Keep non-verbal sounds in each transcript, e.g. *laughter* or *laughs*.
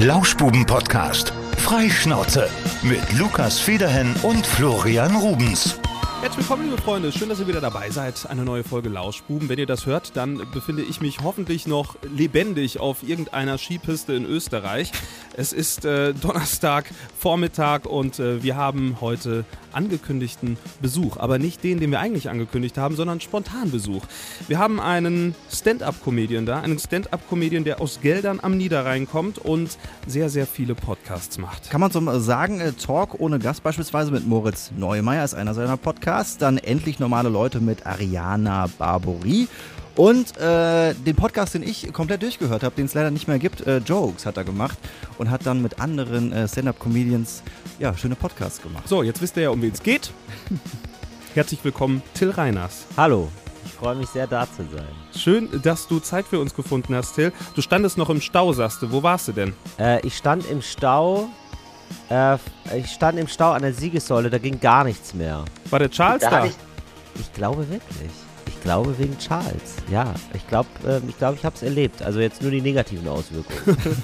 Lauschbuben-Podcast. Freischnauze. Mit Lukas Federhen und Florian Rubens. Herzlich willkommen, liebe Freunde. Schön, dass ihr wieder dabei seid. Eine neue Folge Lauschbuben. Wenn ihr das hört, dann befinde ich mich hoffentlich noch lebendig auf irgendeiner Skipiste in Österreich. Es ist äh, Donnerstag Vormittag und äh, wir haben heute angekündigten Besuch. Aber nicht den, den wir eigentlich angekündigt haben, sondern spontan Besuch. Wir haben einen Stand-up-Comedian da, einen Stand-up-Comedian, der aus Geldern am Niederrhein kommt und sehr, sehr viele Podcasts macht. Kann man so sagen, äh, Talk ohne Gast beispielsweise mit Moritz Neumeier ist einer seiner Podcasts. Dann endlich normale Leute mit Ariana Barbouri. Und äh, den Podcast, den ich komplett durchgehört habe, den es leider nicht mehr gibt, äh, Jokes hat er gemacht und hat dann mit anderen äh, Stand-Up-Comedians ja, schöne Podcasts gemacht. So, jetzt wisst ihr ja, um wen es geht. *laughs* Herzlich willkommen, Till Reiners. Hallo, ich freue mich sehr, da zu sein. Schön, dass du Zeit für uns gefunden hast, Till. Du standest noch im Stau, sagst du. Wo warst du denn? Äh, ich stand im Stau. Äh, ich stand im Stau an der Siegessäule, da ging gar nichts mehr. War der Charles Da da? ich- Ich glaube wirklich. Ich glaube wegen Charles. Ja, ich glaube, äh, ich, glaub, ich habe es erlebt. Also jetzt nur die negativen Auswirkungen. *laughs*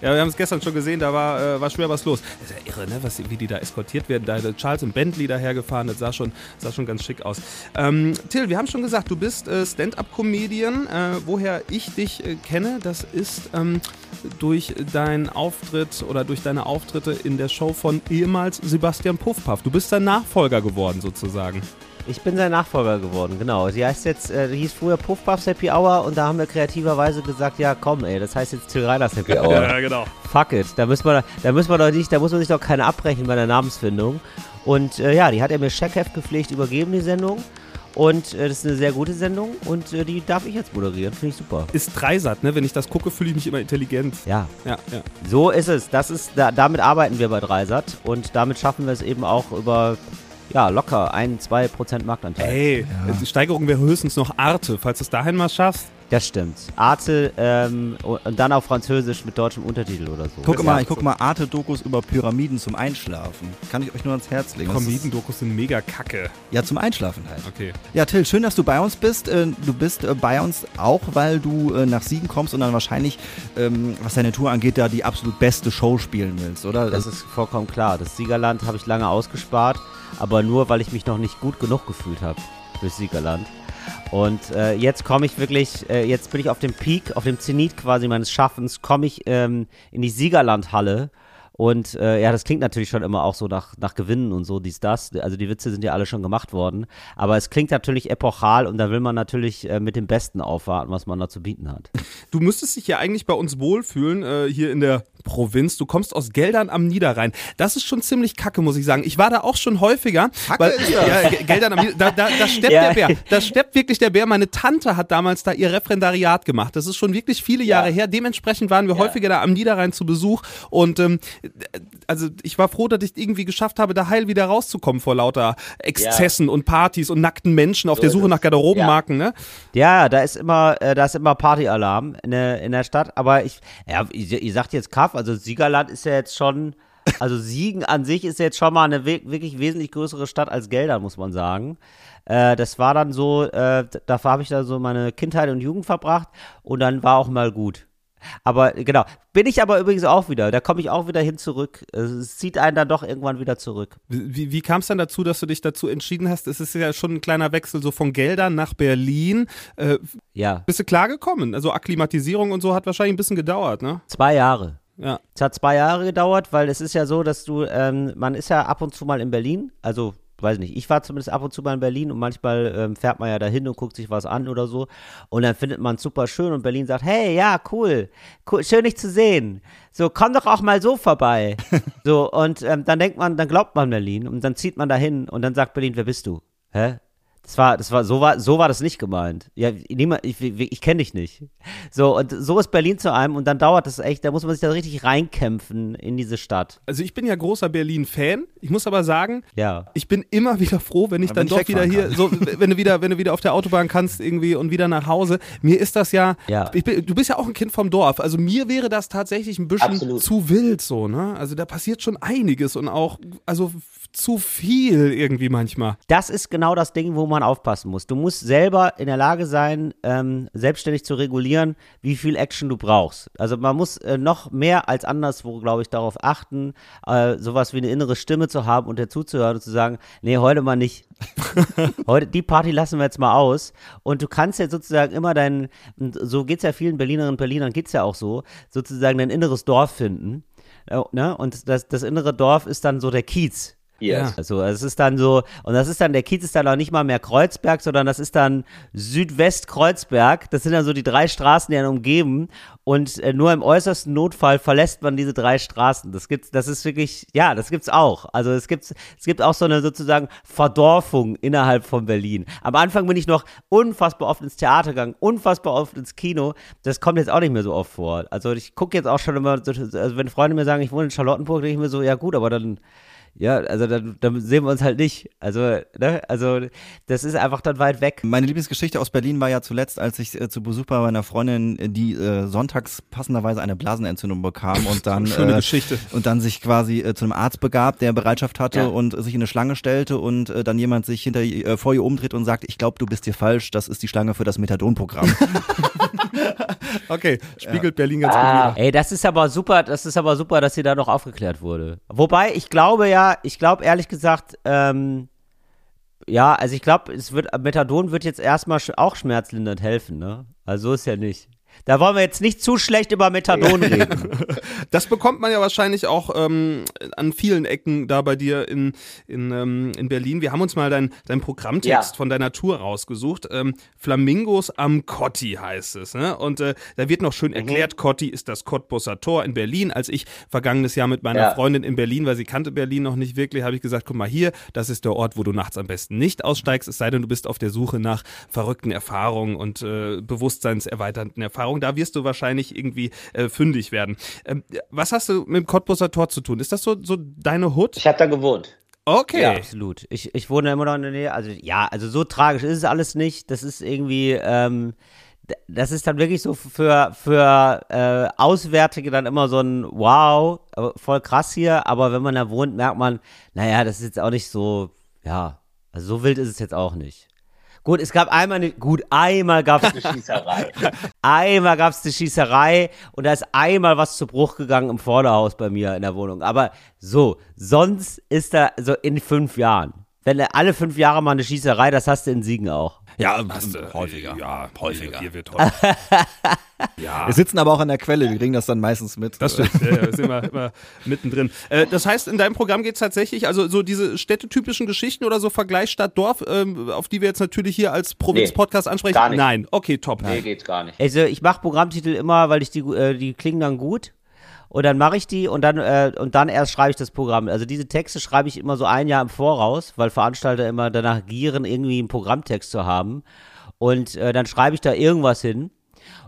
Ja, wir haben es gestern schon gesehen, da war, äh, war schwer was los. Das ist ja irre, ne? was, wie die da eskortiert werden. Da Charles im Bentley dahergefahren, das sah schon, sah schon ganz schick aus. Ähm, Till, wir haben schon gesagt, du bist äh, Stand-Up-Comedian. Äh, woher ich dich äh, kenne, das ist ähm, durch deinen Auftritt oder durch deine Auftritte in der Show von ehemals Sebastian Puffpaff. Du bist sein Nachfolger geworden sozusagen. Ich bin sein Nachfolger geworden, genau. Die heißt jetzt, äh, die hieß früher Puffpuffs Happy Hour und da haben wir kreativerweise gesagt, ja komm ey, das heißt jetzt Till Reiners Happy Hour. genau. Fuck it, da müssen wir, da müssen wir doch nicht, da muss man sich doch keine abbrechen bei der Namensfindung. Und äh, ja, die hat er mir Checkheft gepflegt übergeben, die Sendung. Und äh, das ist eine sehr gute Sendung und äh, die darf ich jetzt moderieren, finde ich super. Ist Dreisat, ne? Wenn ich das gucke, fühle ich mich immer intelligent. Ja, Ja, ja. so ist es. Das ist, da, damit arbeiten wir bei Dreisat und damit schaffen wir es eben auch über, ja, locker ein, zwei Prozent Marktanteil. Ey, die Steigerung wäre höchstens noch Arte. Falls du es dahin mal schaffst, Das stimmt. Arte ähm, und dann auf Französisch mit deutschem Untertitel oder so. Guck Ja, mal, ich guck mal Arte-Dokus über Pyramiden zum Einschlafen. Kann ich euch nur ans Herz legen. Comedian-Dokus sind mega kacke. Ja, zum Einschlafen halt. Okay. Ja, Till, schön, dass du bei uns bist. Äh, Du bist äh, bei uns auch, weil du äh, nach Siegen kommst und dann wahrscheinlich, ähm, was deine Tour angeht, da die absolut beste Show spielen willst, oder? Das ist vollkommen klar. Das Siegerland habe ich lange ausgespart, aber nur, weil ich mich noch nicht gut genug gefühlt habe fürs Siegerland. Und äh, jetzt komme ich wirklich, äh, jetzt bin ich auf dem Peak, auf dem Zenit quasi meines Schaffens, komme ich ähm, in die Siegerlandhalle. Und äh, ja, das klingt natürlich schon immer auch so nach, nach Gewinnen und so, dies, das. Also die Witze sind ja alle schon gemacht worden. Aber es klingt natürlich epochal und da will man natürlich äh, mit dem Besten aufwarten, was man da zu bieten hat. *laughs* Du müsstest dich ja eigentlich bei uns wohlfühlen, äh, hier in der Provinz. Du kommst aus Geldern am Niederrhein. Das ist schon ziemlich kacke, muss ich sagen. Ich war da auch schon häufiger. Kacke ist das. Ja, Ge- Geldern am Niederrhein. Da, da, da steppt *laughs* Ja. der Bär. Da steppt wirklich der Bär. Meine Tante hat damals da ihr Referendariat gemacht. Das ist schon wirklich viele Jahre her. Dementsprechend waren wir häufiger da am Niederrhein zu Besuch. Und ähm, also ich war froh, dass ich irgendwie geschafft habe, da heil wieder rauszukommen vor lauter Exzessen und Partys und nackten Menschen auf der Suche nach Garderobenmarken. Ne? Ja, da ist immer, äh, da ist immer Partyalarm in der, in der Stadt. Aber ich, ja, ihr, sagt jetzt Kaff, also Siegerland ist ja jetzt schon, also Siegen an sich ist jetzt schon mal eine wirklich wesentlich größere Stadt als Geldern, muss man sagen. Äh, das war dann so, äh, dafür habe ich da so meine Kindheit und Jugend verbracht und dann war auch mal gut. Aber genau, bin ich aber übrigens auch wieder, da komme ich auch wieder hin zurück. Es zieht einen dann doch irgendwann wieder zurück. Wie, wie kam es dann dazu, dass du dich dazu entschieden hast? Es ist ja schon ein kleiner Wechsel so von Geldern nach Berlin. Äh, Ja, bist du klargekommen? Also Akklimatisierung und so hat wahrscheinlich ein bisschen gedauert, ne? zwei Jahre. Ja. Es hat zwei Jahre gedauert, weil es ist ja so, dass du, ähm, man ist ja ab und zu mal in Berlin, also weiß nicht, ich war zumindest ab und zu mal in Berlin und manchmal ähm, fährt man ja dahin und guckt sich was an oder so und dann findet man es super schön und Berlin sagt, hey, ja, cool, cool, schön dich zu sehen. So, komm doch auch mal so vorbei. *laughs* so, und ähm, dann denkt man, dann glaubt man Berlin und dann zieht man dahin und dann sagt Berlin, wer bist du? Hä? Das war, das war, so war, so war das nicht gemeint. Ja, niemand, ich, ich, ich kenne dich nicht. So, und so ist Berlin zu einem und dann dauert das echt, da muss man sich da richtig reinkämpfen in diese Stadt. Also ich bin ja großer Berlin-Fan. Ich muss aber sagen, Ja. ich bin immer wieder froh, wenn ich Wenn dann ich doch wieder wegfahren hier, so, wenn du wieder, wenn du wieder auf der Autobahn kannst irgendwie und wieder nach Hause. Mir ist das ja, Ja. ich bin, du bist ja auch ein Kind vom Dorf. Also mir wäre das tatsächlich ein bisschen Absolut. zu wild so, ne? Also da passiert schon einiges und auch, also zu viel irgendwie manchmal. Das ist genau das Ding, wo man aufpassen muss. Du musst selber in der Lage sein, ähm, selbstständig zu regulieren, wie viel Action du brauchst. Also man muss äh, noch mehr als anderswo, glaube ich, darauf achten, äh, sowas wie eine innere Stimme zu haben und dazu zu hören und zu sagen, nee, heute mal nicht. *laughs* heute, die Party lassen wir jetzt mal aus. Und du kannst ja sozusagen immer dein, so geht es ja vielen Berlinerinnen und Berlinern, geht es ja auch so, sozusagen dein inneres Dorf finden. Äh, ne? Und das, das innere Dorf ist dann so der Kiez. Yes. Also es ist dann so, und das ist dann, der Kiez ist dann auch nicht mal mehr Kreuzberg, sondern das ist dann Südwest-Kreuzberg. Das sind dann so die drei Straßen, die einen umgeben. Und äh, nur im äußersten Notfall verlässt man diese drei Straßen. Das gibt's, das ist wirklich, ja, das gibt's auch. Also es gibt, es gibt auch so eine sozusagen Verdorfung innerhalb von Berlin. Am Anfang bin ich noch unfassbar oft ins Theater gegangen, unfassbar oft ins Kino. Das kommt jetzt auch nicht mehr so oft vor. Also ich gucke jetzt auch schon immer, also wenn Freunde mir sagen, ich wohne in Charlottenburg, denke ich mir so, ja gut, aber dann ja, also dann, dann sehen wir uns halt nicht. Also, ne, also das ist einfach dann weit weg. Meine Lieblingsgeschichte aus Berlin war ja zuletzt, als ich äh, zu Besuch bei meiner Freundin, die äh, sonntags passenderweise eine Blasenentzündung bekam und dann *laughs* Schöne äh, Geschichte. und dann sich quasi äh, zu einem Arzt begab, der Bereitschaft hatte Ja. und sich in eine Schlange stellte und äh, dann jemand sich hinter ihr- äh, vor ihr umdreht und sagt, ich glaube, du bist hier falsch, das ist die Schlange für das Methadon-Programm. *laughs* *laughs* Okay, spiegelt Berlin ganz Ah. gut wieder. Ey, das ist aber super, das ist aber super, dass sie da noch aufgeklärt wurde. Wobei, ich glaube ja, ich glaube ehrlich gesagt, ähm, ja, also ich glaube, es wird, Methadon wird jetzt erstmal auch schmerzlindernd helfen, ne? Also so ist ja nicht. Da wollen wir jetzt nicht zu schlecht über Methadon reden. *laughs* Das bekommt man ja wahrscheinlich auch ähm, an vielen Ecken da bei dir in, in, ähm, in Berlin. Wir haben uns mal deinen dein Programmtext Ja. von deiner Tour rausgesucht. Ähm, Flamingos am Cotti heißt es. Ne? Und äh, da wird noch schön Mhm. erklärt, Cotti ist das Cottbusser Tor in Berlin. Als ich vergangenes Jahr mit meiner Ja. Freundin in Berlin, weil sie kannte Berlin noch nicht wirklich, habe ich gesagt, guck mal hier, das ist der Ort, wo du nachts am besten nicht aussteigst, es sei denn, du bist auf der Suche nach verrückten Erfahrungen und äh, bewusstseinserweiternden Erfahrungen. Da wirst du wahrscheinlich irgendwie äh, fündig werden. Ähm, was hast du mit dem Cottbusser Tor zu tun? Ist das so, so deine Hut? Ich habe da gewohnt. Okay. Ja. Absolut. Ich, ich wohne immer noch in der Nähe. Also ja, also so tragisch ist es alles nicht. Das ist irgendwie, ähm, das ist dann wirklich so für, für äh, Auswärtige dann immer so ein Wow, äh, voll krass hier. Aber wenn man da wohnt, merkt man, naja, das ist jetzt auch nicht so, ja, also so wild ist es jetzt auch nicht. Gut, es gab einmal eine, gut, einmal gab es Eine Schießerei. *laughs* Einmal gab es eine Schießerei und da ist einmal was zu Bruch gegangen im Vorderhaus bei mir in der Wohnung. Aber so, sonst ist da so in fünf Jahren. Wenn alle fünf Jahre mal eine Schießerei, das hast du in Siegen auch. Ja, Hast du, häufiger. Ja, häufiger. Hier wird häufiger. ja. Wir sitzen aber auch an der Quelle, wir kriegen das dann meistens mit. Das stimmt, *laughs* ja, ja, wir sind immer, immer mittendrin. Äh, das heißt, in deinem Programm geht es tatsächlich, also so diese städtetypischen Geschichten oder so Vergleich Stadt-Dorf, ähm, auf die wir jetzt natürlich hier als Provinz-Podcast ansprechen. gar nicht. Nein, okay, top. Nee, geht gar nicht. Also ich mache Programmtitel immer, weil ich die, äh, die klingen dann gut. Und dann mache ich die und dann, äh, und dann erst schreibe ich das Programm. Also diese Texte schreibe ich immer so ein Jahr im Voraus, weil Veranstalter immer danach gieren, irgendwie einen Programmtext zu haben. Und äh, dann schreibe ich da irgendwas hin.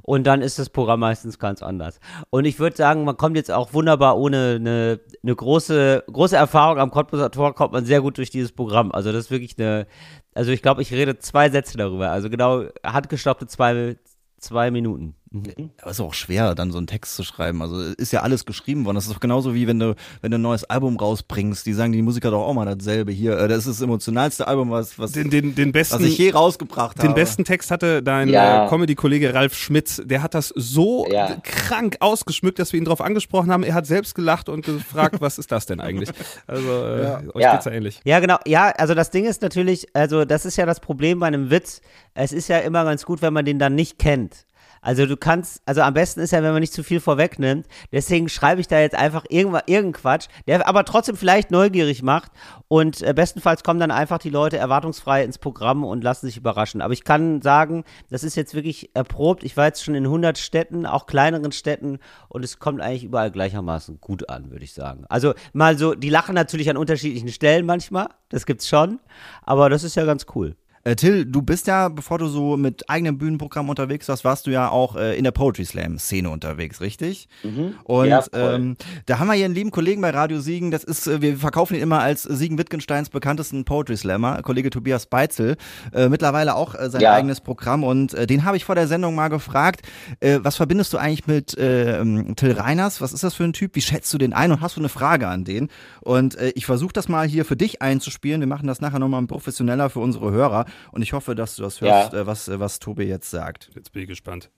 Und dann ist das Programm meistens ganz anders. Und ich würde sagen, man kommt jetzt auch wunderbar ohne eine, eine große, große Erfahrung am Cottbuser Tor, kommt man sehr gut durch dieses Programm. Also das ist wirklich eine, also ich glaube, ich rede zwei Sätze darüber. Also genau, handgestoppte zwei, zwei Minuten. Mhm. Aber es ist auch schwer, dann so einen Text zu schreiben. Also ist ja alles geschrieben worden. Das ist doch genauso wie wenn du, wenn du ein neues Album rausbringst. Die sagen die Musiker doch auch mal dasselbe. Hier, äh, das ist das emotionalste Album, was, was, Den, den, den besten, was ich je rausgebracht habe. Den besten Text hatte dein Ja. äh, Comedy-Kollege Ralf Schmitz. Der hat das so Ja. krank ausgeschmückt, dass wir ihn darauf angesprochen haben. Er hat selbst gelacht und gefragt, was ist das denn eigentlich? Also, äh, euch Ja. geht's ja ähnlich. Ja, genau. Ja, also das Ding ist natürlich, also das ist ja das Problem bei einem Witz. Es ist ja immer ganz gut, wenn man den dann nicht kennt. Also du kannst, also am besten ist ja, wenn man nicht zu viel vorwegnimmt. Deswegen schreibe ich da jetzt einfach irgendwas, irgendeinen Quatsch, der aber trotzdem vielleicht neugierig macht. Und äh, bestenfalls kommen dann einfach die Leute erwartungsfrei ins Programm und lassen sich überraschen. Aber ich kann sagen, das ist jetzt wirklich erprobt. Ich war jetzt schon in 100 Städten, auch kleineren Städten, und es kommt eigentlich überall gleichermaßen gut an, würde ich sagen. Also mal so, die lachen natürlich an unterschiedlichen Stellen manchmal, das gibt's schon, aber das ist ja ganz cool. Äh, Till, du bist ja, bevor du so mit eigenem Bühnenprogramm unterwegs warst, warst du ja auch äh, in der Poetry Slam Szene unterwegs, richtig? Mhm. Und Ja, ähm, da haben wir hier einen lieben Kollegen bei Radio Siegen, das ist, äh, wir verkaufen ihn immer als Siegen Wittgensteins bekanntesten Poetry Slammer, Kollege Tobias Beitzel, äh, mittlerweile auch äh, sein Ja. eigenes Programm und den habe ich vor der Sendung mal gefragt, was verbindest du eigentlich mit äh, ähm, Till Reiners, was ist das für ein Typ, wie schätzt du den ein und hast du eine Frage an den? Und ich versuche das mal hier für dich einzuspielen, wir machen das nachher nochmal professioneller für unsere Hörer und ich hoffe, dass du das hörst, Ja. äh, was, äh, was Tobi jetzt sagt. Jetzt bin ich gespannt.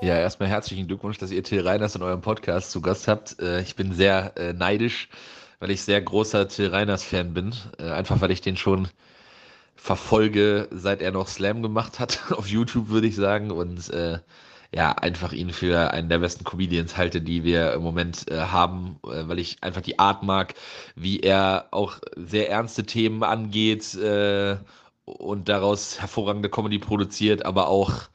Ja, erstmal herzlichen Glückwunsch, dass ihr Till Reiners in eurem Podcast zu Gast habt. Äh, ich bin sehr neidisch, weil ich sehr großer Till Reiners-Fan bin. Einfach weil ich den schon verfolge, seit er noch Slam gemacht hat, *laughs* auf YouTube würde ich sagen. Und äh, ja, einfach ihn für einen der besten Comedians halte, die wir im Moment äh, haben, äh, weil ich einfach die Art mag, wie er auch sehr ernste Themen angeht äh, und daraus hervorragende Comedy produziert, aber auch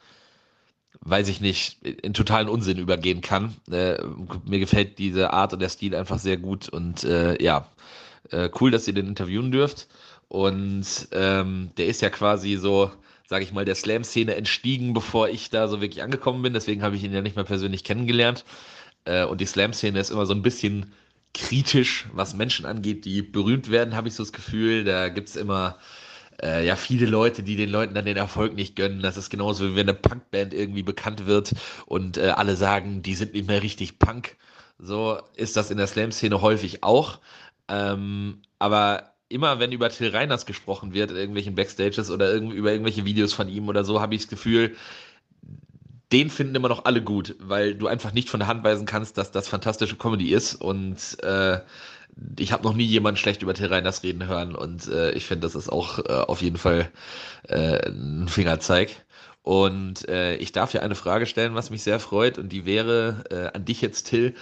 weiß ich nicht, in totalen Unsinn übergehen kann. Äh, mir gefällt diese Art und der Stil einfach sehr gut und äh, ja, äh, cool, dass ihr den interviewen dürft. Und ähm, der ist ja quasi so, sage ich mal, der Slam-Szene entstiegen, bevor ich da so wirklich angekommen bin. Deswegen habe ich ihn ja nicht mehr persönlich kennengelernt. Äh, und die Slam-Szene ist immer so ein bisschen kritisch, was Menschen angeht, die berühmt werden, habe ich so das Gefühl. Da gibt es immer äh, ja, viele Leute, die den Leuten dann den Erfolg nicht gönnen. Das ist genauso, wie wenn eine Punkband irgendwie bekannt wird und äh, alle sagen, die sind nicht mehr richtig Punk. So ist das in der Slam-Szene häufig auch. Ähm, aber immer, wenn über Till Reiners gesprochen wird, irgendwelchen Backstages oder über irgendwelche Videos von ihm oder so, habe ich das Gefühl, den finden immer noch alle gut, weil du einfach nicht von der Hand weisen kannst, dass das fantastische Comedy ist und äh, ich habe noch nie jemanden schlecht über Till Reiners reden hören und äh, ich finde, das ist auch äh, auf jeden Fall äh, ein Fingerzeig. Und äh, ich darf ja eine Frage stellen, was mich sehr freut und die wäre äh, an dich jetzt, Till.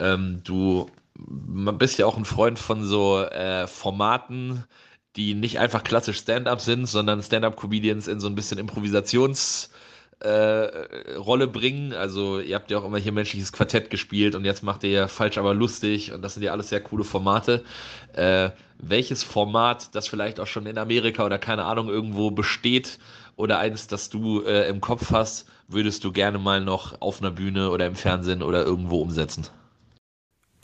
Ähm, du bist ja auch ein Freund von so äh, Formaten, die nicht einfach klassisch Stand-up sind, sondern Stand-up-Comedians in so ein bisschen Improvisations- äh, bringen. Also ihr habt ja auch immer hier menschliches Quartett gespielt und jetzt macht ihr ja falsch aber lustig und das sind ja alles sehr coole Formate. Äh, welches Format, das vielleicht auch schon in Amerika oder keine Ahnung irgendwo besteht oder eins, das du äh, im Kopf hast, würdest du gerne mal noch auf einer Bühne oder im Fernsehen oder irgendwo umsetzen?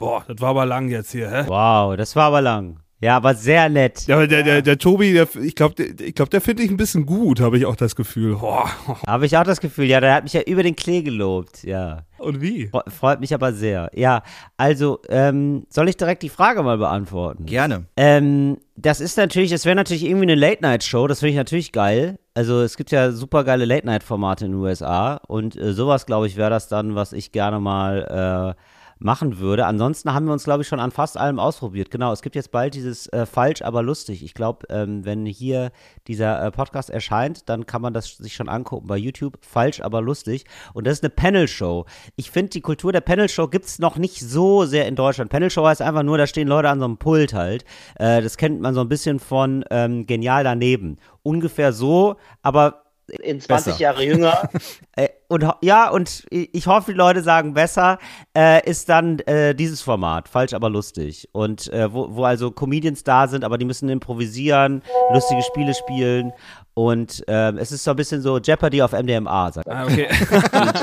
Boah, das war aber lang jetzt hier, hä? Wow, das war aber lang. Ja, aber sehr nett. Ja, aber der, der, der Tobi, der, ich glaube, der, ich glaub, der finde ich ein bisschen gut, habe ich auch das Gefühl. *laughs* Habe ich auch das Gefühl, ja, der hat mich ja über den Klee gelobt, ja. Und wie? Fre- Freut mich aber sehr. Ja, also, ähm, soll ich direkt die Frage mal beantworten? Gerne. Ähm, das ist natürlich, das wäre natürlich irgendwie eine Late-Night-Show, das finde ich natürlich geil. Also es gibt ja super geile Late-Night-Formate in den USA und äh, sowas, glaube ich, wäre das dann, was ich gerne mal äh, machen würde. Ansonsten haben wir uns, glaube ich, schon an fast allem ausprobiert. Genau, es gibt jetzt bald dieses äh, Falsch, aber lustig. Ich glaube, ähm, wenn hier dieser äh, Podcast erscheint, dann kann man das sich schon angucken bei YouTube. Falsch, aber lustig. Und das ist eine Panel-Show. Ich finde, die Kultur der Panel-Show gibt es noch nicht so sehr in Deutschland. Panel-Show heißt einfach nur, da stehen Leute an so einem Pult halt. Äh, das kennt man so ein bisschen von ähm, Genial daneben. Ungefähr so, aber In 20 Besser. Jahre jünger. *laughs* äh, und ja, und ich hoffe, die Leute sagen besser, äh, ist dann äh, dieses Format, falsch aber lustig. Und äh, wo, wo also Comedians da sind, aber die müssen improvisieren, lustige Spiele spielen. Und ähm, es ist so ein bisschen so Jeopardy auf MDMA. Sag. Ah, okay.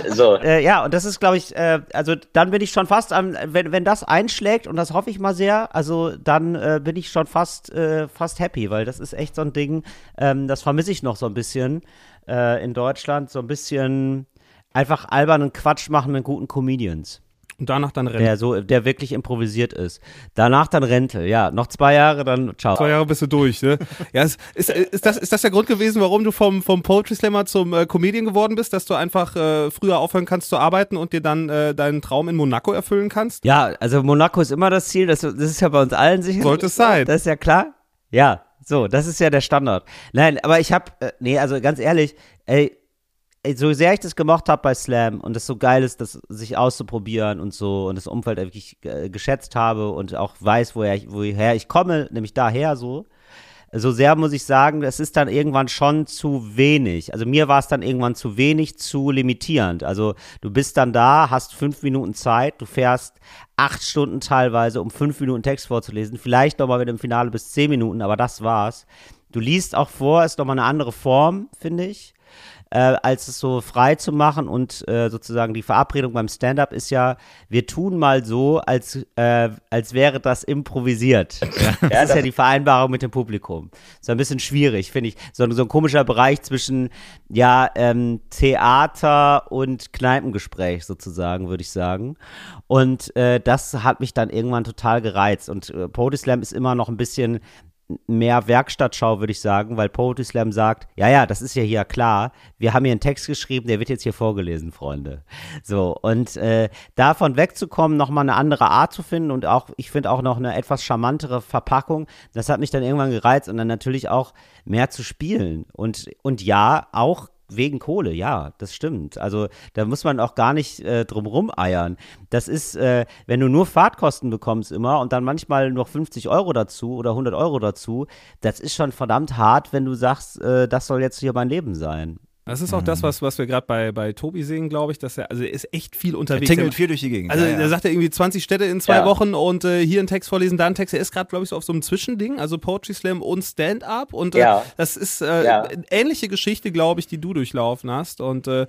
so, *laughs* Äh, ja, und das ist, glaube ich, äh, also dann bin ich schon fast am, wenn, wenn das einschlägt, und das hoffe ich mal sehr, also dann äh, bin ich schon fast, äh, fast happy, weil das ist echt so ein Ding, ähm, das vermisse ich noch so ein bisschen äh, in Deutschland, so ein bisschen einfach albernen Quatsch machen mit guten Comedians, Und danach dann rennen. der so, der wirklich improvisiert ist. Danach dann Rente, ja, noch zwei Jahre, dann ciao. Zwei Jahre bist du durch, ne? *laughs* Ja, ist, ist, ist, das, ist das der Grund gewesen, warum du vom, vom Poetry Slammer zum äh, Comedian geworden bist, dass du einfach äh, früher aufhören kannst zu arbeiten und dir dann äh, deinen Traum in Monaco erfüllen kannst? Ja, also Monaco ist immer das Ziel, das, das ist ja bei uns allen sicher. Sollte es sein. Das ist ja klar. Ja, so, das ist ja der Standard. Nein, aber ich hab, äh, nee, also ganz ehrlich, ey, ey, so sehr ich das gemocht habe bei Slam und das so geil ist, das sich auszuprobieren und so und das Umfeld wirklich äh, geschätzt habe und auch weiß, woher ich, woher ich komme, nämlich daher so, so sehr muss ich sagen, es ist dann irgendwann schon zu wenig. Also mir war es dann irgendwann zu wenig, zu limitierend. Also du bist dann da, hast fünf Minuten Zeit, du fährst acht Stunden teilweise, um fünf Minuten Text vorzulesen. Vielleicht nochmal, wenn du im Finale bis zehn Minuten, aber das war's. Du liest auch vor, ist nochmal eine andere Form, finde ich äh, als es so frei zu machen und äh, sozusagen die Verabredung beim Stand-up ist ja, wir tun mal so, als, äh, als wäre das improvisiert. *laughs* Ja, das ist ja die Vereinbarung mit dem Publikum. So ein bisschen schwierig, finde ich. So, so ein komischer Bereich zwischen, ja, ähm, Theater und Kneipengespräch sozusagen, würde ich sagen. Und äh, das hat mich dann irgendwann total gereizt. Und äh, Poetry Slam ist immer noch ein bisschen mehr Werkstattschau, würde ich sagen, weil Poetry Slam sagt, ja, ja, das ist ja hier klar, wir haben hier einen Text geschrieben, der wird jetzt hier vorgelesen, Freunde. So, und äh, davon wegzukommen, nochmal eine andere Art zu finden und auch, ich finde auch noch eine etwas charmantere Verpackung, das hat mich dann irgendwann gereizt und dann natürlich auch mehr zu spielen. Und, und ja, auch Wegen Kohle, ja, das stimmt. Also da muss man auch gar nicht äh, drum eiern. Das ist, äh, wenn du nur Fahrtkosten bekommst immer und dann manchmal noch 50 Euro dazu oder 100 Euro dazu, das ist schon verdammt hart, wenn du sagst, äh, das soll jetzt hier mein Leben sein. Das ist auch das, was, was wir gerade bei, bei Tobi sehen, glaube ich, dass er, also er ist echt viel unterwegs. Er tingelt viel durch die Gegend. Also ja, ja. er sagt ja irgendwie 20 Städte in zwei ja. Wochen und äh, hier einen Text vorlesen, da einen Text. Er ist gerade, glaube ich, so auf so einem Zwischending, also Poetry Slam und Stand-up und äh, das ist äh, eine ähnliche Geschichte, glaube ich, die du durchlaufen hast und äh,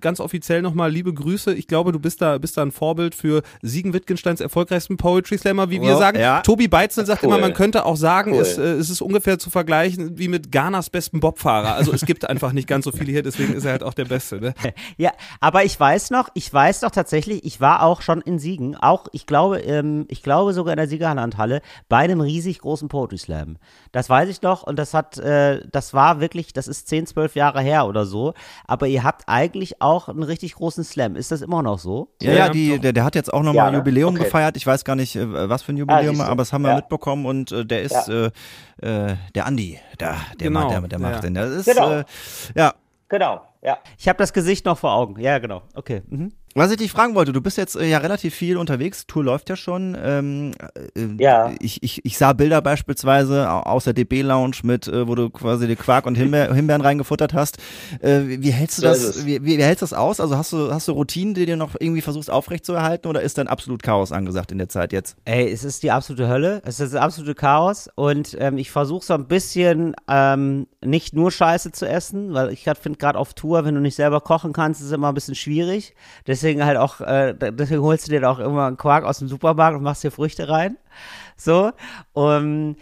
ganz offiziell nochmal liebe Grüße. Ich glaube, du bist da, bist da ein Vorbild für Siegen Wittgensteins erfolgreichsten Poetry Slammer, wie wir oh, sagen. Tobi Beitzel sagt cool. immer, man könnte auch sagen, cool. es, äh, es ist ungefähr zu vergleichen wie mit Ghanas besten Bobfahrer. Also es gibt einfach nicht ganz so viele hier, deswegen ist er halt auch der Beste, ne? *laughs* Ja, aber ich weiß noch, ich weiß doch tatsächlich, ich war auch schon in Siegen, auch, ich glaube, ähm, ich glaube sogar in der Siegerlandhalle, bei einem riesig großen Poetry Slam. Das weiß ich noch und das hat, äh, das war wirklich, das ist 10, 12 Jahre her oder so, aber ihr habt eigentlich auch einen richtig großen Slam. Ist das immer noch so? Ja, ja, die, der, der hat jetzt auch nochmal ja, ne? Jubiläum okay. gefeiert. Ich weiß gar nicht, äh, was für ein Jubiläum, ah, aber das haben wir ja. mitbekommen und äh, der ist, ja. äh, äh der Andi, der, der, genau. macht, der, der macht den. Das ist, genau. Äh, ja. Genau, ja. Ich habe das Gesicht noch vor Augen. Ja, genau. Okay. Mhm. Was ich dich fragen wollte, du bist jetzt äh, ja relativ viel unterwegs, Tour läuft ja schon. Ähm, äh, ja. Ich, ich, ich sah Bilder beispielsweise aus der DB-Lounge mit, äh, wo du quasi die Quark und Himbeer, *laughs* Himbeeren reingefuttert hast. Äh, wie hältst du so das, wie, wie, wie, hältst du das aus? Also hast du, hast du Routinen, die dir noch irgendwie versuchst aufrechtzuerhalten oder ist dann absolut Chaos angesagt in der Zeit jetzt? Ey, es ist die absolute Hölle. Es ist das absolute Chaos und ähm, ich versuche so ein bisschen ähm, nicht nur Scheiße zu essen, weil ich finde gerade auf Tour, wenn du nicht selber kochen kannst, ist es immer ein bisschen schwierig. Deswegen deswegen halt auch, äh, deswegen holst du dir da auch immer einen Quark aus dem Supermarkt und machst dir Früchte rein. So. Um,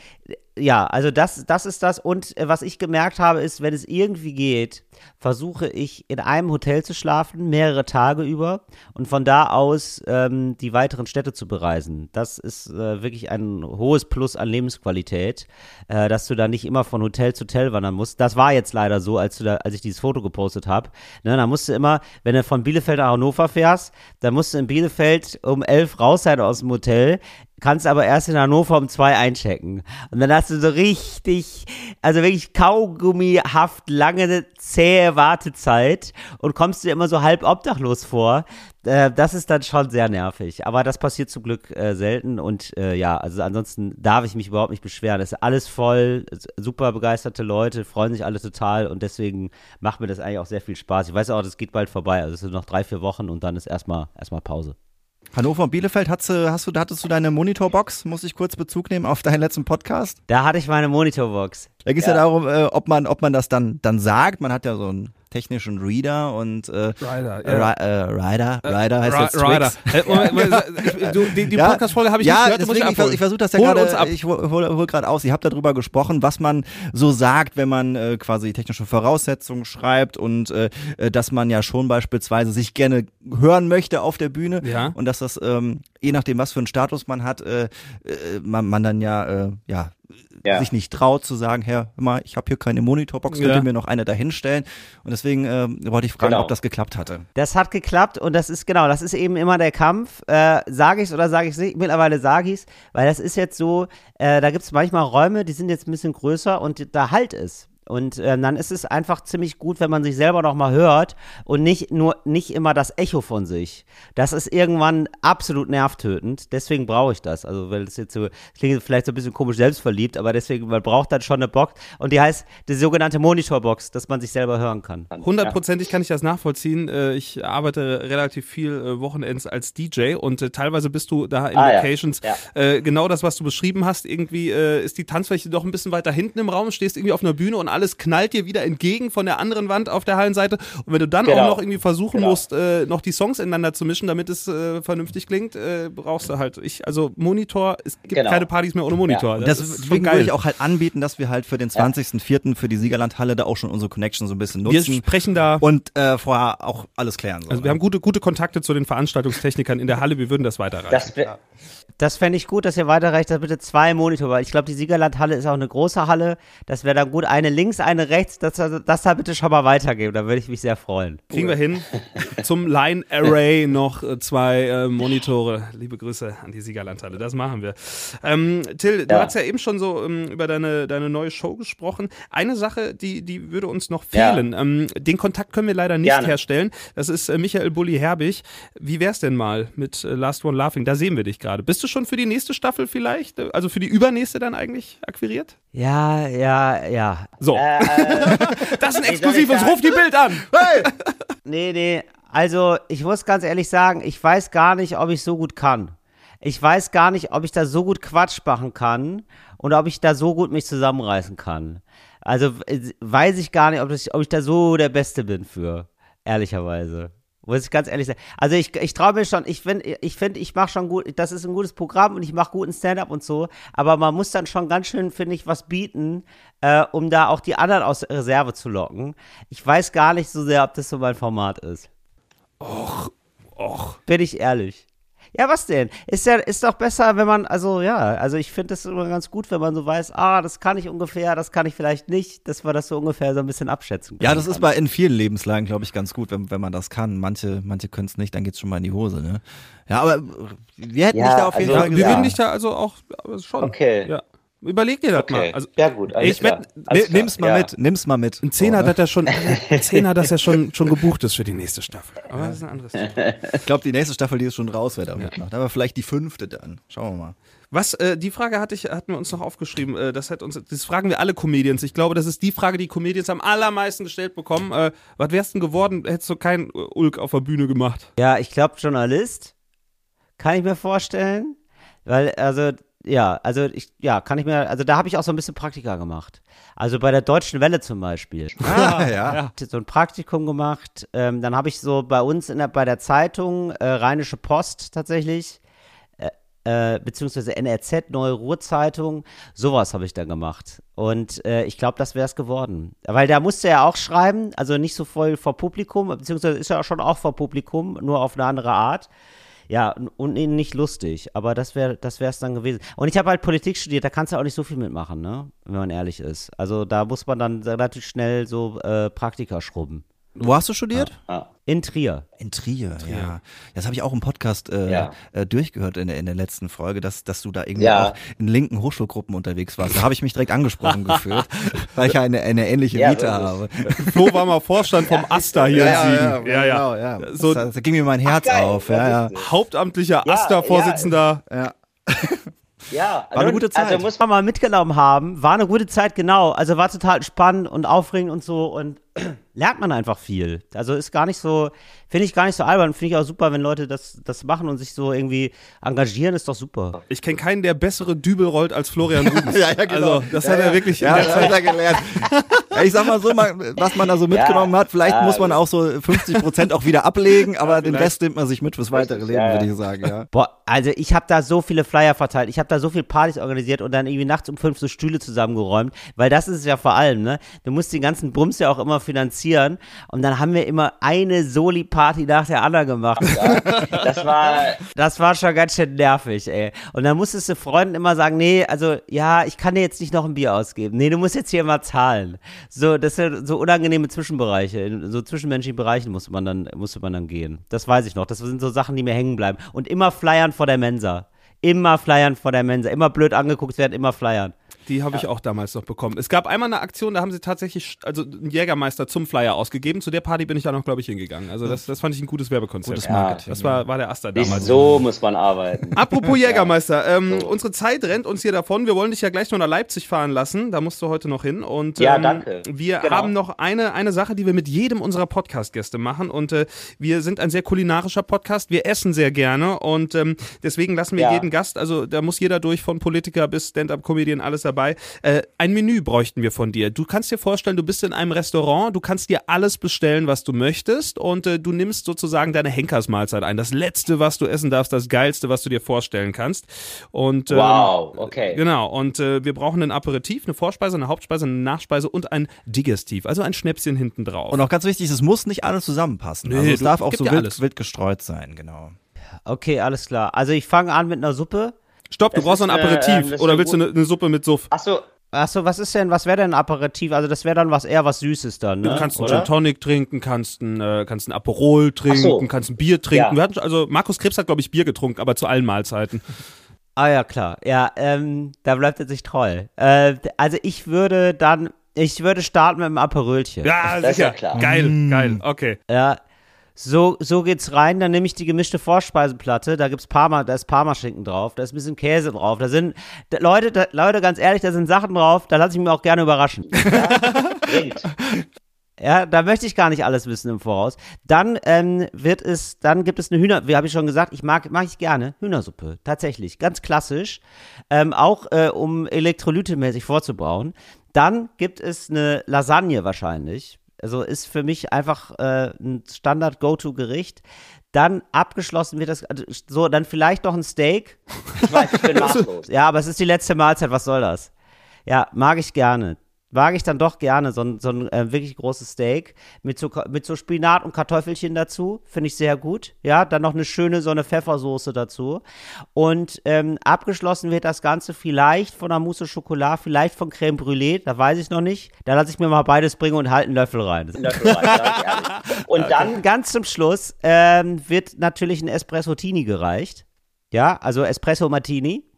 ja, also das, das ist das. Und äh, was ich gemerkt habe, ist, wenn es irgendwie geht, versuche ich in einem Hotel zu schlafen, mehrere Tage über und von da aus ähm, die weiteren Städte zu bereisen. Das ist äh, wirklich ein hohes Plus an Lebensqualität, äh, dass du da nicht immer von Hotel zu Hotel wandern musst. Das war jetzt leider so, als, da, als ich dieses Foto gepostet habe. Ne, da musst du immer, wenn du von Bielefeld nach Hannover fährst, dann musst du in Bielefeld um elf raus sein aus dem Hotel kannst aber erst in Hannover um zwei einchecken. Und dann hast du so richtig, also wirklich kaugummihaft lange, zähe Wartezeit und kommst dir immer so halb obdachlos vor. Äh, das ist dann schon sehr nervig. Aber das passiert zum Glück äh, selten und äh, ja, also ansonsten darf ich mich überhaupt nicht beschweren. Es ist alles voll, super begeisterte Leute, freuen sich alle total und deswegen macht mir das eigentlich auch sehr viel Spaß. Ich weiß auch, das geht bald vorbei. Also es sind noch drei, vier Wochen und dann ist erstmal erstmal Pause. Hannover und Bielefeld, hast du, hast du, hattest du deine Monitorbox? Muss ich kurz Bezug nehmen auf deinen letzten Podcast? Da hatte ich meine Monitorbox. Da geht es ja. ja. darum, äh, ob, man, ob man das dann, dann sagt. Man hat ja so ein technischen Reader und äh, Rider, äh, ja. äh, Rider, Rider heißt jetzt Rider. Äh, *laughs* du, die die Podcast-Folge habe ich ja, nicht gehört, deswegen, ich, ich versuche das ja gerade, ich hole hol, hol gerade aus, ihr habt darüber gesprochen, was man so sagt, wenn man äh, quasi technische Voraussetzungen schreibt und äh, äh, dass man ja schon beispielsweise sich gerne hören möchte auf der Bühne ja. und dass das ähm, je nachdem, was für einen Status man hat, äh, äh, man, man dann ja, äh, ja ja. sich nicht traut zu sagen, Herr, hör mal, ich habe hier keine Monitorbox, könnt ihr mir noch eine dahinstellen? Und deswegen äh, wollte ich fragen, genau. ob das geklappt hatte. Das hat geklappt und das ist genau, das ist eben immer der Kampf. Äh, sage ich es oder sage ich es nicht? Mittlerweile sage ich es, weil das ist jetzt so, äh, da gibt es manchmal Räume, die sind jetzt ein bisschen größer und da halt es. Und äh, dann ist es einfach ziemlich gut, wenn man sich selber noch mal hört und nicht nur nicht immer das Echo von sich. Das ist irgendwann absolut nervtötend. Deswegen brauche ich das. Also, weil das jetzt so klingt vielleicht so ein bisschen komisch selbstverliebt, aber deswegen man braucht dann schon eine Box und die heißt die sogenannte Monitorbox, dass man sich selber hören kann. Hundertprozentig kann ich das nachvollziehen. Äh, Ich arbeite relativ viel äh, Wochenends als DJ und äh, teilweise bist du da in Ah, ja. Locations. Ja. Äh, Genau das, was du beschrieben hast. Irgendwie ist die Tanzfläche doch ein bisschen weiter hinten im Raum, stehst irgendwie auf einer Bühne und alles knallt dir wieder entgegen von der anderen Wand auf der Hallenseite. Und wenn du dann Genau. auch noch irgendwie versuchen Genau. musst, äh, noch die Songs ineinander zu mischen, damit es äh, vernünftig klingt, äh, brauchst du halt. Ich, also Monitor, es gibt Genau. keine Partys mehr ohne Monitor. Das, ist schon deswegen geil. würde ich auch halt anbieten, dass wir halt für den 20.04. für die Siegerlandhalle da auch schon unsere Connection so ein bisschen wir nutzen sprechen da. und äh, vorher auch alles klären. So, Also wir haben gute, gute Kontakte zu den Veranstaltungstechnikern in der Halle, wir würden das weiterreichen. Das Das fände ich gut, dass ihr weiterreicht, dass bitte zwei Monitor, weil ich glaube, die Siegerlandhalle ist auch eine große Halle. Das wäre dann gut. Eine links, eine rechts, dass das da bitte schon mal weitergeben. Da würde ich mich sehr freuen. Kriegen wir hin. *laughs* Zum Line Array noch äh, zwei äh, Monitore. Liebe Grüße an die Siegerlandhalle. Das machen wir. Ähm, Till, du Ja. hast ja eben schon so ähm, über deine, deine neue Show gesprochen. Eine Sache, die, die würde uns noch Ja. fehlen. Ähm, den Kontakt können wir leider nicht Gerne. herstellen. Das ist äh, Michael Bulli Herbig. Wie wär's denn mal mit äh, Last One Laughing? Da sehen wir dich gerade. Bist du schon für die nächste Staffel vielleicht? äh, Also für die übernächste dann eigentlich akquiriert? Ja, ja, ja. So, äh, *laughs* das ist ein exklusives. Ruf die Bild an. *laughs* Nee, nee. Also, ich muss ganz ehrlich sagen, ich weiß gar nicht, ob ich so gut kann. Ich weiß gar nicht, ob ich da so gut Quatsch machen kann und ob ich da so gut mich zusammenreißen kann. Also, äh, weiß ich gar nicht, ob, das, ob ich da so der Beste bin für. Ehrlicherweise. Muss ich ganz ehrlich sagen. Also ich, ich traue mir schon, ich finde, ich, find, ich mache schon gut, das ist ein gutes Programm und ich mache guten Stand-up und so, aber man muss dann schon ganz schön, finde ich, was bieten, äh, um da auch die anderen aus der Reserve zu locken. Ich weiß gar nicht so sehr, ob das so mein Format ist. Och. Bin ich ehrlich. Ja, was denn? Ist ja, ist doch besser, wenn man, also ja, also ich finde das immer ganz gut, wenn man so weiß, ah, das kann ich ungefähr, das kann ich vielleicht nicht, dass wir das so ungefähr so ein bisschen abschätzen können. Ja, das ist bei in vielen Lebenslagen, glaube ich, ganz gut, wenn, wenn man das kann. Manche, manche können es nicht, dann geht's schon mal in die Hose, ne? Ja, aber wir hätten Ja, dich da auf jeden also- Fall Wir gesehen. würden dich da also auch aber schon. Okay. Ja. Überleg dir das okay. mal. Also, ja, gut. alles ich klar. Alles klar. Nimm's mal ja. mit, nimm's mal mit. ein Zehner So, ne? hat das schon, ein Zehner hat das ja schon, schon gebucht ist für die nächste Staffel. Aber das ist ein anderes Thema. *laughs* Ich glaube, die nächste Staffel, die ist schon raus, wer da mitmacht. Aber vielleicht die fünfte dann. Schauen wir mal. Was, äh, die Frage hatte ich, hatten wir uns noch aufgeschrieben. Äh, das, hat uns, das fragen wir alle Comedians. Ich glaube, das ist die Frage, die Comedians am allermeisten gestellt bekommen. Äh, was wärst denn geworden, hättest du keinen äh, Ulk auf der Bühne gemacht? Ja, ich glaube Journalist. Kann ich mir vorstellen. Weil, also, ja, also ich, ja, kann ich mir, also da habe ich auch so ein bisschen Praktika gemacht. Also bei der Deutschen Welle zum Beispiel. *laughs* Ah, ja. Ich *laughs* hab so ein Praktikum gemacht. Ähm, dann habe ich so bei uns in der, bei der Zeitung äh, Rheinische Post tatsächlich, äh, äh, beziehungsweise NRZ, Neue Ruhrzeitung, sowas habe ich dann gemacht. Und äh, ich glaube, das wäre es geworden. Weil da musste er auch schreiben, also nicht so voll vor Publikum, beziehungsweise ist er schon auch vor Publikum, nur auf eine andere Art. Ja, und- nicht lustig, aber das wäre das wäre es dann gewesen. Und ich habe halt Politik studiert, da kannst du auch nicht so viel mitmachen, ne? Wenn man ehrlich ist. Also da muss man dann relativ schnell so äh, Praktika schrubben. Wo hast du studiert? In Trier. In Trier, ja. Das habe ich auch im Podcast äh, Ja. äh, durchgehört in, der- in der letzten Folge, dass, dass du da irgendwie Ja. auch in linken Hochschulgruppen unterwegs warst. Da habe ich mich direkt angesprochen *laughs* gefühlt, weil ich ja eine, eine ähnliche Ja, Vita habe. *laughs* Flo war mal Vorstand vom Asta hier in Siegen. Ja, ja. Genau, ja. So- das, da ging mir mein Herz geil, auf. Ja, ja. Hauptamtlicher Ja, Asta-Vorsitzender. ja. Ja, War eine gute Zeit. Also muss Mal mal mitgenommen haben, war eine gute Zeit, genau. Also war total spannend und aufregend und so und *clears throat* lernt man einfach viel. Also ist gar nicht so, finde ich gar nicht so albern. Finde ich auch super, wenn Leute das, das machen und sich so irgendwie engagieren, ist doch super. Ich kenne keinen, der bessere Dübel rollt als Florian Rubens. *laughs* Ja, ja, genau. Also, das hat er wirklich in Ja, der das Zeit. hat er gelernt. *laughs* Ja, ich sag mal so, man, was man da so mitgenommen hat, vielleicht ja, muss man auch so 50 Prozent auch wieder ablegen, aber den vielleicht. Rest nimmt man sich mit fürs weitere Leben, ja, ja. würde ich sagen, ja. Boah, also ich habe da so viele Flyer verteilt, ich habe da so viele Partys organisiert und dann irgendwie nachts um fünf so Stühle zusammengeräumt, weil das ist es ja vor allem, ne? Du musst den ganzen Brums ja auch immer finanzieren und dann haben wir immer eine Soli-Party nach der anderen gemacht. das war Das war schon ganz schön nervig, ey. Und dann musstest du Freunden immer sagen, nee, also ja, ich kann dir jetzt nicht noch ein Bier ausgeben. Nee, du musst jetzt hier mal zahlen. So, das sind so unangenehme Zwischenbereiche. In so zwischenmenschlichen Bereichen musste man dann, musste man dann gehen. Das weiß ich noch. Das sind so Sachen, die mir hängen bleiben. Und immer flyern vor der Mensa. Immer flyern vor der Mensa. Immer blöd angeguckt werden, immer flyern. Die habe ich auch damals noch bekommen. Es gab einmal eine Aktion, da haben sie tatsächlich also einen Jägermeister zum Flyer ausgegeben. Zu der Party bin ich dann auch, glaube ich, hingegangen. Also das, das fand ich ein gutes Werbekonzept. Gutes Ja. Marketing. Das war, war der Aster Nicht damals. so muss man arbeiten. *laughs* Apropos *laughs* Jägermeister, ähm, unsere Zeit rennt uns hier davon. Wir wollen dich ja gleich noch nach Leipzig fahren lassen. Da musst du heute noch hin. Und, Ja, ähm, danke. Wir Genau. haben noch eine, eine Sache, die wir mit jedem unserer Podcast-Gäste machen. Und äh, wir sind ein sehr kulinarischer Podcast. Wir essen sehr gerne. Und ähm, deswegen lassen wir Ja. jeden Gast, also da muss jeder durch, von Politiker bis Stand-Up-Comedian, alles dabei. Äh, ein Menü bräuchten wir von dir. Du kannst dir vorstellen, du bist in einem Restaurant, du kannst dir alles bestellen, was du möchtest. Und äh, du nimmst sozusagen deine Henkersmahlzeit ein. Das Letzte, was du essen darfst, das Geilste, was du dir vorstellen kannst. Und, ähm, Wow, okay. Genau, und äh, wir brauchen ein Aperitif, eine Vorspeise, eine Hauptspeise, eine Nachspeise und ein Digestiv, also ein Schnäpschen hinten drauf. Und auch ganz wichtig, es muss nicht alles zusammenpassen. Nee, also es du- darf auch so wild, alles. wild gestreut sein, genau. Okay, alles klar. Also ich fange an mit einer Suppe. Stopp, du Das brauchst ist noch ein eine, Aperitif ist oder willst du eine, eine Suppe mit Suff? Achso, Achso, was ist denn, was wäre denn ein Aperitif? Also das wäre dann was eher was Süßes dann, ne? Du kannst einen? Gin Tonic trinken, kannst ein, äh, kannst ein Aperol trinken, so. kannst ein Bier trinken. Ja. Wir hatten, also Markus Krebs hat, glaube ich, Bier getrunken, aber zu allen Mahlzeiten. *laughs* Ah ja, klar. Ja, ähm, da bleibt er sich treu. Äh, also ich würde dann, ich würde starten mit einem Aperölchen. Ja, Das ist sicher. ja klar. Geil, geil, okay. Ja, so, so geht's rein. Dann nehme ich die gemischte Vorspeisenplatte. Da gibt's Parma, da ist Parmaschinken drauf, da ist ein bisschen Käse drauf. Da sind da, Leute, da, Leute, ganz ehrlich, da sind Sachen drauf. Da lasse ich mich auch gerne überraschen. *laughs* Ja, da möchte ich gar nicht alles wissen im Voraus. Dann ähm, wird es, dann gibt es eine Hühner, wie habe ich schon gesagt, ich mag, mag ich gerne Hühnersuppe, tatsächlich, ganz klassisch, ähm, auch äh, um elektrolytemäßig vorzubauen. Dann gibt es eine Lasagne wahrscheinlich, also ist für mich einfach äh, ein Standard-Go-To-Gericht. Dann abgeschlossen wird das, also so, dann vielleicht noch ein Steak. Ich weiß, ich bin *laughs* maßlos. Ja, aber es ist die letzte Mahlzeit, was soll das? Ja, mag ich gerne. Mag ich dann doch gerne, so ein, so ein äh, wirklich großes Steak mit so, mit so Spinat und Kartoffelchen dazu. Finde ich sehr gut. Ja, dann noch eine schöne so eine Pfeffersoße dazu. Und ähm, abgeschlossen wird das Ganze vielleicht von einer Mousse au Chocolat, vielleicht von Creme Brûlée, da weiß ich noch nicht. Da lasse ich mir mal beides bringen und halt einen Löffel rein. Löffel rein. *laughs* Und dann, Ganz zum Schluss ähm, wird natürlich ein Espresso-Tini gereicht. Ja, also Espresso Martini.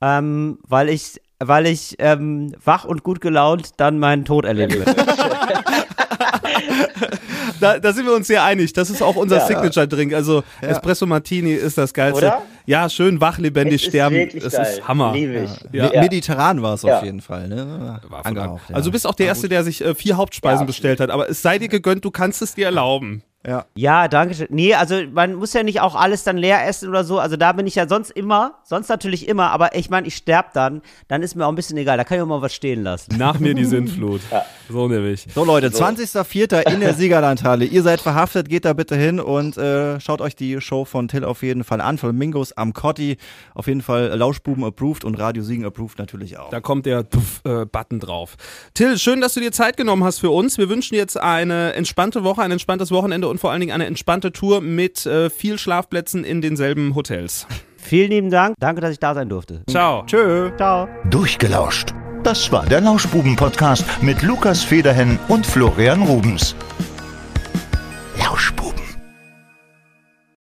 Ähm, weil ich, weil ich ähm, wach und gut gelaunt dann meinen Tod erleben will. *laughs* *laughs* Da, da sind wir uns sehr einig. Das ist auch unser Ja. Signature-Drink. Also Espresso Martini ist das Geilste. Oder? Ja, schön wach, lebendig es ist sterben. wirklich Das geil. ist Hammer. Ja. Me- Mediterran war es Ja. auf jeden Fall, ne? War von Angehaucht, an. Also du bist auch der Erste, der sich äh, vier Hauptspeisen Ja, bestellt hat. Aber es sei dir gegönnt, du kannst es dir erlauben. Ja. ja, danke schön. Nee, also man muss ja nicht auch alles dann leer essen oder so. Also da bin ich ja sonst immer, sonst natürlich immer, aber ich meine, ich sterb dann, dann ist mir auch ein bisschen egal. Da kann ich auch mal was stehen lassen. Nach mir die Sintflut. So nämlich. So Leute, 20.04. in der Siegerlandhalle. Ihr seid verhaftet, geht da bitte hin und äh, schaut euch die Show von Till auf jeden Fall an. Flamingos am Cotti. Auf jeden Fall Lauschbuben approved und Radio Siegen approved natürlich auch. Da kommt der Puff, äh, Button drauf. Till, schön, dass du dir Zeit genommen hast für uns. Wir wünschen jetzt eine entspannte Woche, ein entspanntes Wochenende und und vor allen Dingen eine entspannte Tour mit äh, viel Schlafplätzen in denselben Hotels. Vielen lieben Dank. Danke, dass ich da sein durfte. Ciao. Tschö. Ciao. Durchgelauscht. Das war der Lauschbuben-Podcast mit Lukas Federhen und Florian Rubens. Lauschbuben.